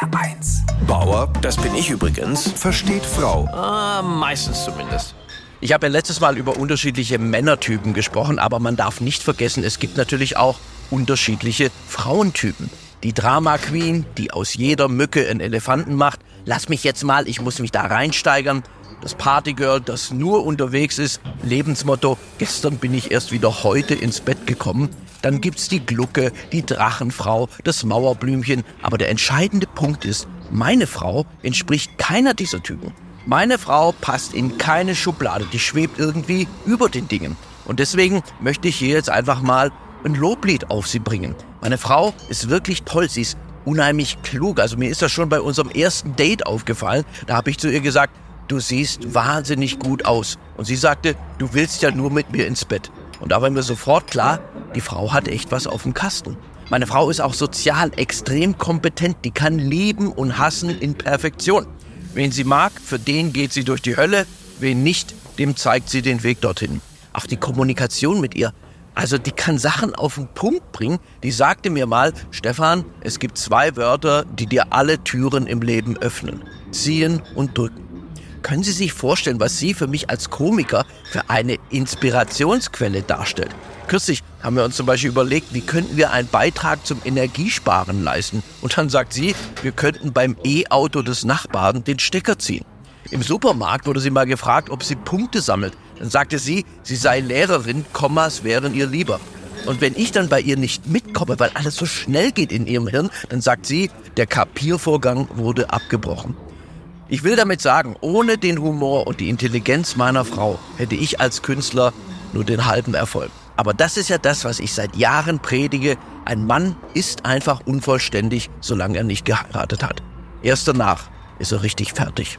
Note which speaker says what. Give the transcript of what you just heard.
Speaker 1: HR1.
Speaker 2: Bauer, das bin ich übrigens,
Speaker 1: Versteht Frau.
Speaker 2: ah, meistens zumindest. Ich habe ja letztes Mal über unterschiedliche Männertypen gesprochen, aber man darf nicht vergessen, es gibt natürlich auch unterschiedliche Frauentypen. Die Drama Queen, die aus jeder Mücke einen Elefanten macht. Lass mich jetzt mal, ich muss mich da reinsteigern. Das Partygirl, das nur unterwegs ist. Lebensmotto, gestern bin ich erst wieder heute ins Bett gekommen. Dann gibt's die Glucke, die Drachenfrau, das Mauerblümchen. Aber der entscheidende Punkt ist, meine Frau entspricht keiner dieser Typen. Meine Frau passt in keine Schublade, die schwebt irgendwie über den Dingen. Und deswegen möchte ich hier jetzt einfach mal ein Loblied auf sie bringen. Meine Frau ist wirklich toll, sie ist unheimlich klug. Also mir ist das schon bei unserem ersten Date aufgefallen. Da habe ich zu ihr gesagt, du siehst wahnsinnig gut aus. Und sie sagte, du willst ja nur mit mir ins Bett. Und da war mir sofort klar, die Frau hat echt was auf dem Kasten. Meine Frau ist auch sozial extrem kompetent. Die kann lieben und hassen in Perfektion. Wen sie mag, für den geht sie durch die Hölle. Wen nicht, dem zeigt sie den Weg dorthin. Auch die Kommunikation mit ihr. Also die kann Sachen auf den Punkt bringen. Die sagte mir mal, Stefan, es gibt zwei Wörter, die dir alle Türen im Leben öffnen. Ziehen und drücken. Können Sie sich vorstellen, was sie für mich als Komiker für eine Inspirationsquelle darstellt? Kürzlich haben wir uns zum Beispiel überlegt, wie könnten wir einen Beitrag zum Energiesparen leisten? Und dann sagt sie, wir könnten beim E-Auto des Nachbarn den Stecker ziehen. Im Supermarkt wurde sie mal gefragt, ob sie Punkte sammelt. Dann sagte sie, sie sei Lehrerin, Kommas wären ihr lieber. Und wenn ich dann bei ihr nicht mitkomme, weil alles so schnell geht in ihrem Hirn, dann sagt sie, der Kapiervorgang wurde abgebrochen. Ich will damit sagen, ohne den Humor und die Intelligenz meiner Frau hätte ich als Künstler nur den halben Erfolg. Aber das ist ja das, was ich seit Jahren predige. Ein Mann ist einfach unvollständig, solange er nicht geheiratet hat. Erst danach ist er richtig fertig.